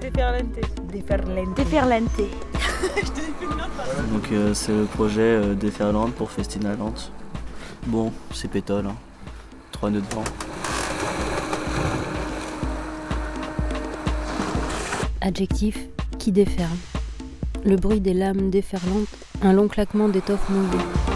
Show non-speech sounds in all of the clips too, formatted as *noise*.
déferlante. Déferlante. Déferlante. Donc euh, c'est le projet euh, Déferlante pour Festinaland. Bon, c'est pétole. Hein. Trois nœuds de vent. Adjectif qui déferle. Le bruit des lames déferlantes, un long claquement d'étoffe mouillée.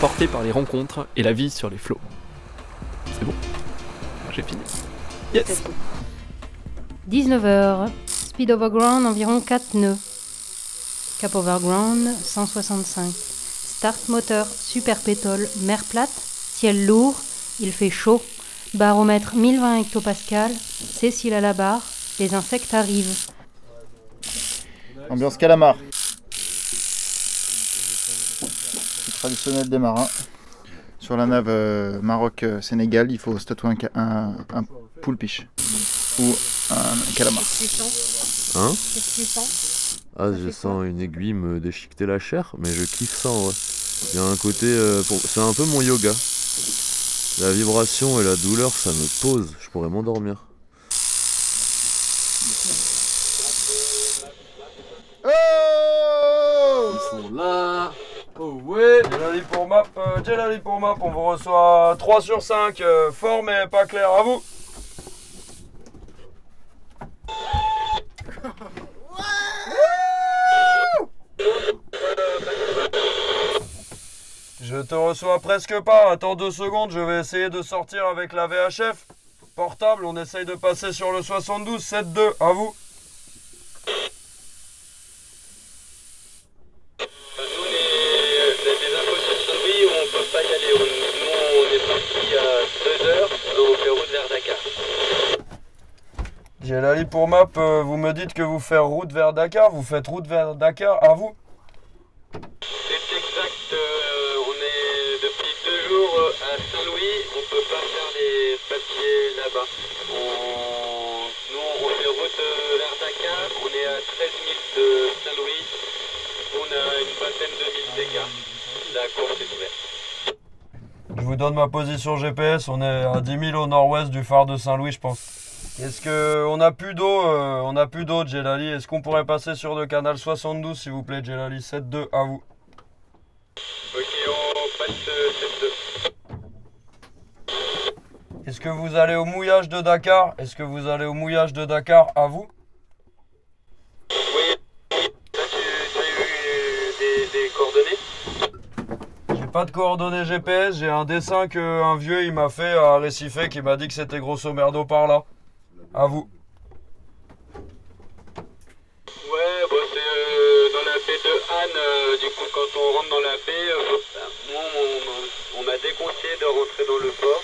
portés par les rencontres et la vie sur les flots. C'est bon, j'ai fini. Yes 19h. Speed overground environ 4 nœuds. Cap overground 165. Start moteur super pétole, mer plate, ciel lourd, il fait chaud. Baromètre 1020 hectopascal, Cécile à la barre, les insectes arrivent. Ambiance calamar. Traditionnel des marins. Sur la nave euh, Maroc-Sénégal, il faut se tatouer un, un, un poulpiche ou un calamar. Hein Ah, je sens une aiguille me déchiqueter la chair, mais je kiffe ça en vrai. Il y a un côté. euh, pour- C'est un peu mon yoga. La vibration et la douleur, ça me pose. Je pourrais m'endormir. Oh Ils sont là Ouais Jelali pour map, euh, pour map, on vous reçoit 3 sur 5, euh, fort mais pas clair, à vous *laughs* Je te reçois presque pas, attends deux secondes, je vais essayer de sortir avec la VHF. Portable, on essaye de passer sur le 72, 7-2, à vous Nous, les, les, les infos sur Saint-Louis, on peut pas y aller. On- nous, on est parti à 2 heures, on fait route vers Dakar. Jelali pour map, euh, vous me dites que vous faites route vers Dakar, vous faites route vers Dakar, à vous C'est exact, euh, on est depuis deux jours euh, à Saint-Louis, on peut pas faire les papiers là-bas. On- Nous, on fait route vers Dakar, on est à 13 000 de Saint-Louis, on a une vingtaine de milles d'écart. La course est ouverte. Je vous donne ma position GPS, on est à 10 000 au nord-ouest du phare de Saint-Louis, je pense. Est-ce que on a plus d'eau, euh, on a plus d'eau, Jelali Est-ce qu'on pourrait passer sur le canal 72, s'il vous plaît, Jelali 7-2, à vous. Ok, on passe euh, cette Est-ce que vous allez au mouillage de Dakar? Est-ce que vous allez au mouillage de Dakar, à vous? Oui, toi tu as eu des, des coordonnées. J'ai pas de coordonnées GPS, j'ai un dessin que un vieux il m'a fait à Récifé qui m'a dit que c'était grosso merdo par là. À vous. Ouais, bah c'est euh, dans la baie de Anne, euh, du coup quand on rentre dans la baie, euh, moi on, on- on m'a déconseillé de rentrer dans le port.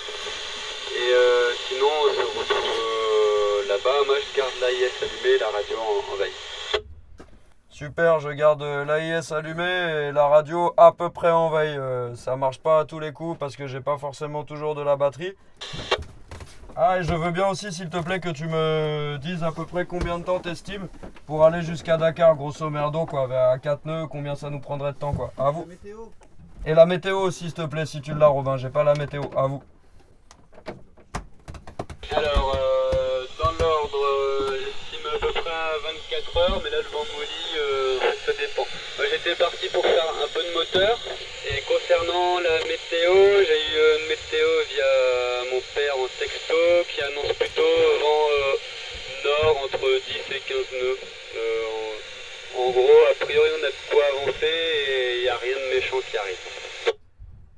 Et sinon on se retrouve là-bas, moi je garde l'AIS allumé, la radio en, en veille. Super, je garde l'AIS allumé et la radio à peu près en veille. Ça marche pas à tous les coups parce que j'ai pas forcément toujours de la batterie. Ah, et je veux bien aussi, s'il te plaît, que tu me dises à peu près combien de temps t'estimes pour aller jusqu'à Dakar, grosso merdo, quoi, à 4 nœuds, combien ça nous prendrait de temps, quoi. À vous. Et la météo aussi, s'il te plaît, si tu l'as, Robin, j'ai pas la météo. À vous. Alors, euh, dans l'ordre, près à 24 heures, mais là je lit, euh, ça dépend. J'étais parti pour faire un peu de moteur, et concernant la météo, j'ai eu euh, une météo via mon père en texto qui annonce plutôt vent euh, nord entre 10 et 15 nœuds. En, gros, a priori, on a de quoi avancer et il n'y a rien de méchant qui arrive.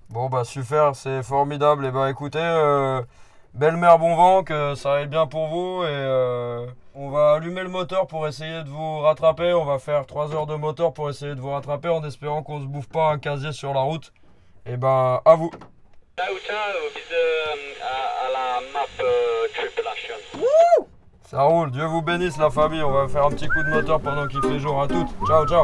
Bon bah super, c'est formidable. Et bah écoutez, euh, belle mer, bon vent, que ça aille bien pour vous. Et euh, on va allumer le moteur pour essayer de vous rattraper. On va faire 3 heures de moteur pour essayer de vous rattraper en espérant qu'on se bouffe pas un casier sur la route. Et ben à vous. Ciao, ciao, bisous à, à la map euh, Tripulation. Ça roule, Dieu vous bénisse la famille, on va faire un petit coup de moteur pendant qu'il fait jour à toutes. Ciao, ciao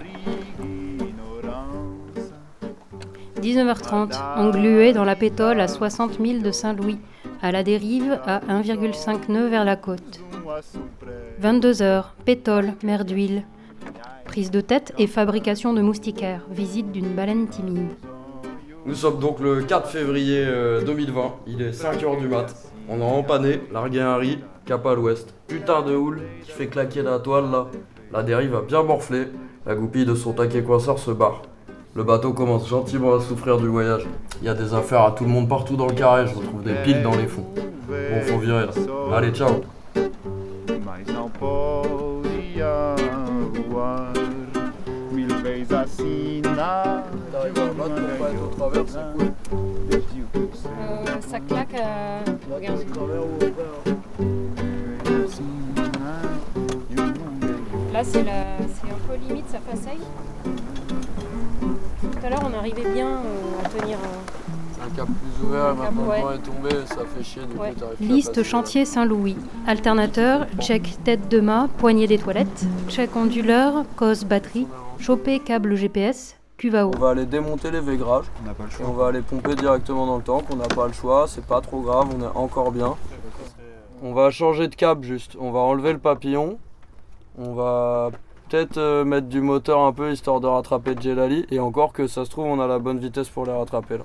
19h30, englué dans la pétole à 60 000 de Saint-Louis, à la dérive à 1,5 nœud vers la côte. 22h, pétole, mer d'huile. Prise de tête et fabrication de moustiquaires, visite d'une baleine timide. Nous sommes donc le 4 février euh, 2020, il est 5h du mat. On a empanné, largué un riz, cap à l'ouest. Putain de houle qui fait claquer la toile là. La dérive a bien morflé, la goupille de son taquet coinceur se barre. Le bateau commence gentiment à souffrir du voyage. Il y a des affaires à tout le monde partout dans le carré, je retrouve des piles dans les fonds. Bon, faut virer là. Allez, ciao ça claque à... Là, c'est la... un peu limite, ça faceille. Tout à l'heure, on arrivait bien euh, à tenir un... Un cap plus ouvert, Un cap, ouais. est tombé, ça fait chier du Ouais. Liste chantier Saint-Louis. Alternateur, check tête de mât, poignée des toilettes, check onduleur, cause batterie, choper câble GPS, cuve à eau. On va aller démonter les végrages. On n'a pas le Et on va aller pomper directement dans le tank, on n'a pas le choix, c'est pas trop grave, on est encore bien. On va changer de cap juste, on va enlever le papillon, on va peut-être euh, mettre du moteur un peu histoire de rattraper Jelali, et encore que ça se trouve on a la bonne vitesse pour les rattraper là.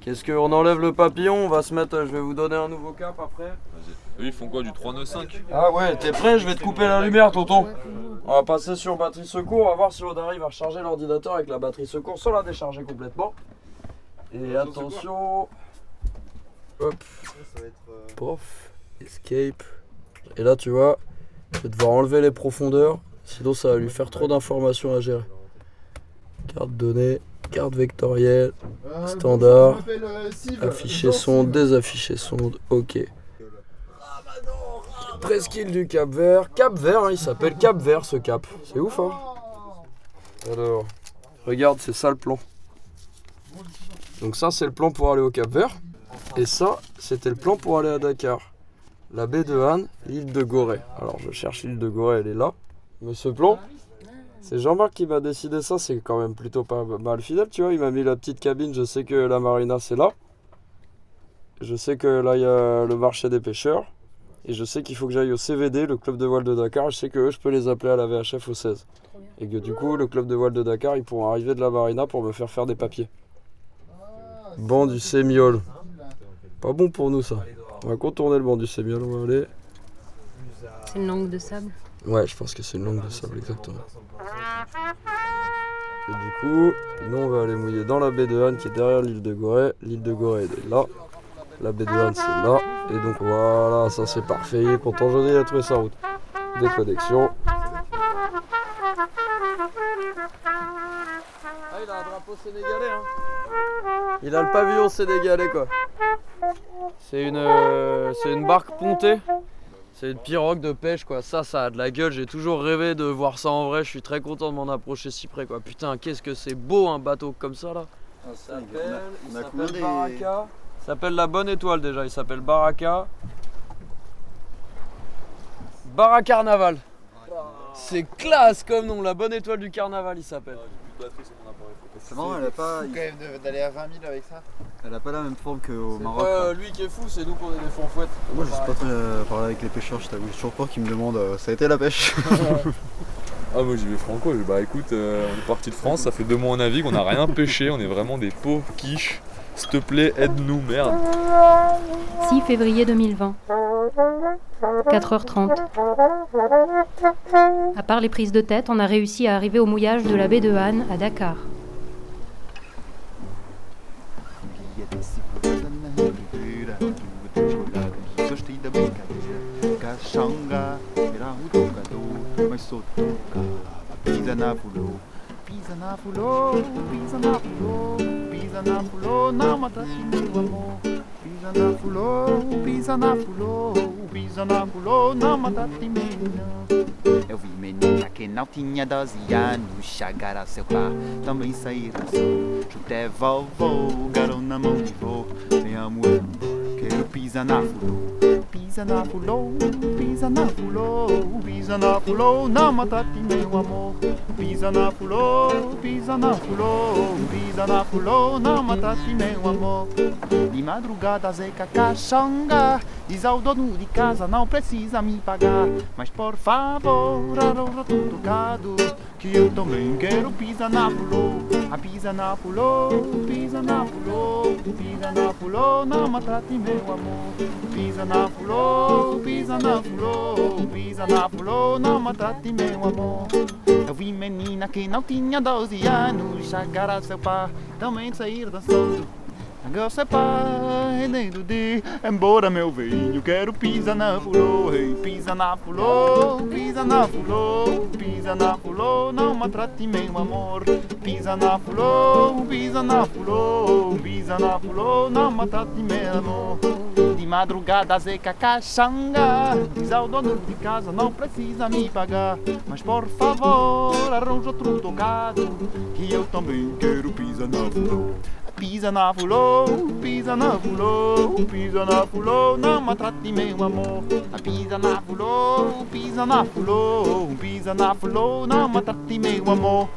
Qu'est-ce qu'on enlève le papillon, on va se mettre, euh, je vais vous donner un nouveau cap après. Eux, ils font quoi Du 395 Ah ouais, t'es prêt Je vais te couper la lumière tonton. On va passer sur batterie secours, on va voir si on arrive à recharger l'ordinateur avec la batterie secours sans la décharger complètement. Et attention. Hop. Pof. Escape. Et là tu vois, je vais devoir enlever les profondeurs, sinon ça va lui faire trop d'informations à gérer. Carte données, carte vectorielle, standard, afficher son, désafficher son, ok. Presqu'île du Cap Vert. Cap Vert, hein, il s'appelle Cap Vert ce cap. C'est ouf, hein Alors, regarde, c'est ça le plan. Donc ça, c'est le plan pour aller au Cap Vert. Et ça, c'était le plan pour aller à Dakar. La baie de Han, l'île de Gorée. Alors, je cherche l'île de Gorée, elle est là. Ce plan, c'est Jean-Marc qui m'a décidé ça. C'est quand même plutôt pas mal fidèle, tu vois. Il m'a mis la petite cabine. Je sais que la marina, c'est là. Je sais que là, il y a le marché des pêcheurs. Et je sais qu'il faut que j'aille au CVD, le club de voile de Dakar. Je sais que eux, je peux les appeler à la VHF au 16. Et que du coup, le club de voile de Dakar, ils pourront arriver de la marina pour me faire faire des papiers. Banc du sémiol. Pas bon pour nous ça. On va contourner le banc du sémiol, on va aller. C'est une langue de sable. Ouais, je pense que c'est une langue de sable, exactement. Et du coup, nous on va aller mouiller dans la baie de Han qui est derrière l'île de Gorée. L'île de Gorée elle est là. La baie de Han c'est là. Et donc voilà, ça c'est parfait. Il est content, José il a trouvé sa route. Déconnexion. Ah, il a un drapeau sénégalais, hein. Il a le pavillon sénégalais, quoi. C'est une, euh, c'est une barque pontée. C'est une pirogue de pêche, quoi. Ça, ça a de la gueule. J'ai toujours rêvé de voir ça en vrai. Je suis très content de m'en approcher si près, quoi. Putain, qu'est-ce que c'est beau, un bateau comme ça, là. Il s'appelle, il s'appelle Baraka. Il s'appelle la Bonne Étoile, déjà. Il s'appelle Baraka. Baraka Carnaval. C'est classe comme nom, la Bonne Étoile du Carnaval, il s'appelle. C'est marrant, elle a pas, quand même de- d'aller à 20 000 avec ça. elle a pas la même forme qu'au C'est Maroc. pas euh, lui qui est fou, c'est nous qu'on est des fanfouettes. Moi, je sais pas très euh, parler avec les pêcheurs, je t'avoue. J'ai toujours peur qu'ils me demandent euh, ça a été la pêche. *laughs* Ah, moi j'y vais franco. je- Bah écoute, euh, on est parti de France, ça fait deux mois on navigue, on n'a rien pêché, on est vraiment des pauvres quiches. S'il te plaît, aide-nous, merde. 6 février 2020. 4h30. À part les prises de tête, on a réussi à arriver au mouillage de la baie de Han à Dakar. Pisa na fulô, pisa na fulô, pisa na fulô, não mata meu amor, pisa na fulô, pisa na fulô, pisa na fulô, não mata meu Eu vi menina que não tinha 12 anos chegar seu par, também sair assim, chute vovô, garou na mão de vô, vem amor, quero pisar na fulô, pisa na fulô, pisa na fulô, pisa na fulô, não mata meu amor, pisa na fulô, pisa na fulô, pisa na fulô, não mata meu amor. De madrugada zeca caxanga, diz ao dono de casa não precisa me pagar, mas por favor arroja tudo tocado, que eu também quero pisar na fulô, a pisa na fulô, pisa na fulô, pisa na fulô, não maltrate meu amor, pisa na fulô, pisa na fulô, pisa na fulô, não maltrate meu amor. Eu vi menina que não tinha 12 anos chegar a seu par, também sair dançando. Você pai dentro de embora meu velho quero pisar na fulô, pisa na fulô, pisa na fulô, pisa na fulô, não maltrate meu amor, pisa na fulô, pisa na fulô, pisa na fulô, não maltrate meu amor. De madrugada zeca caxanga, diz ao dono de casa não precisa me pagar, mas por favor arranja outro tocado, que eu também quero pisar na fulô. Pisa na fulô, pisa na fulô, pisa na fulô, não maltrate meu amor. Pisa na fulô, pisa na fulô, pisa na fulô, não maltrate meu amor.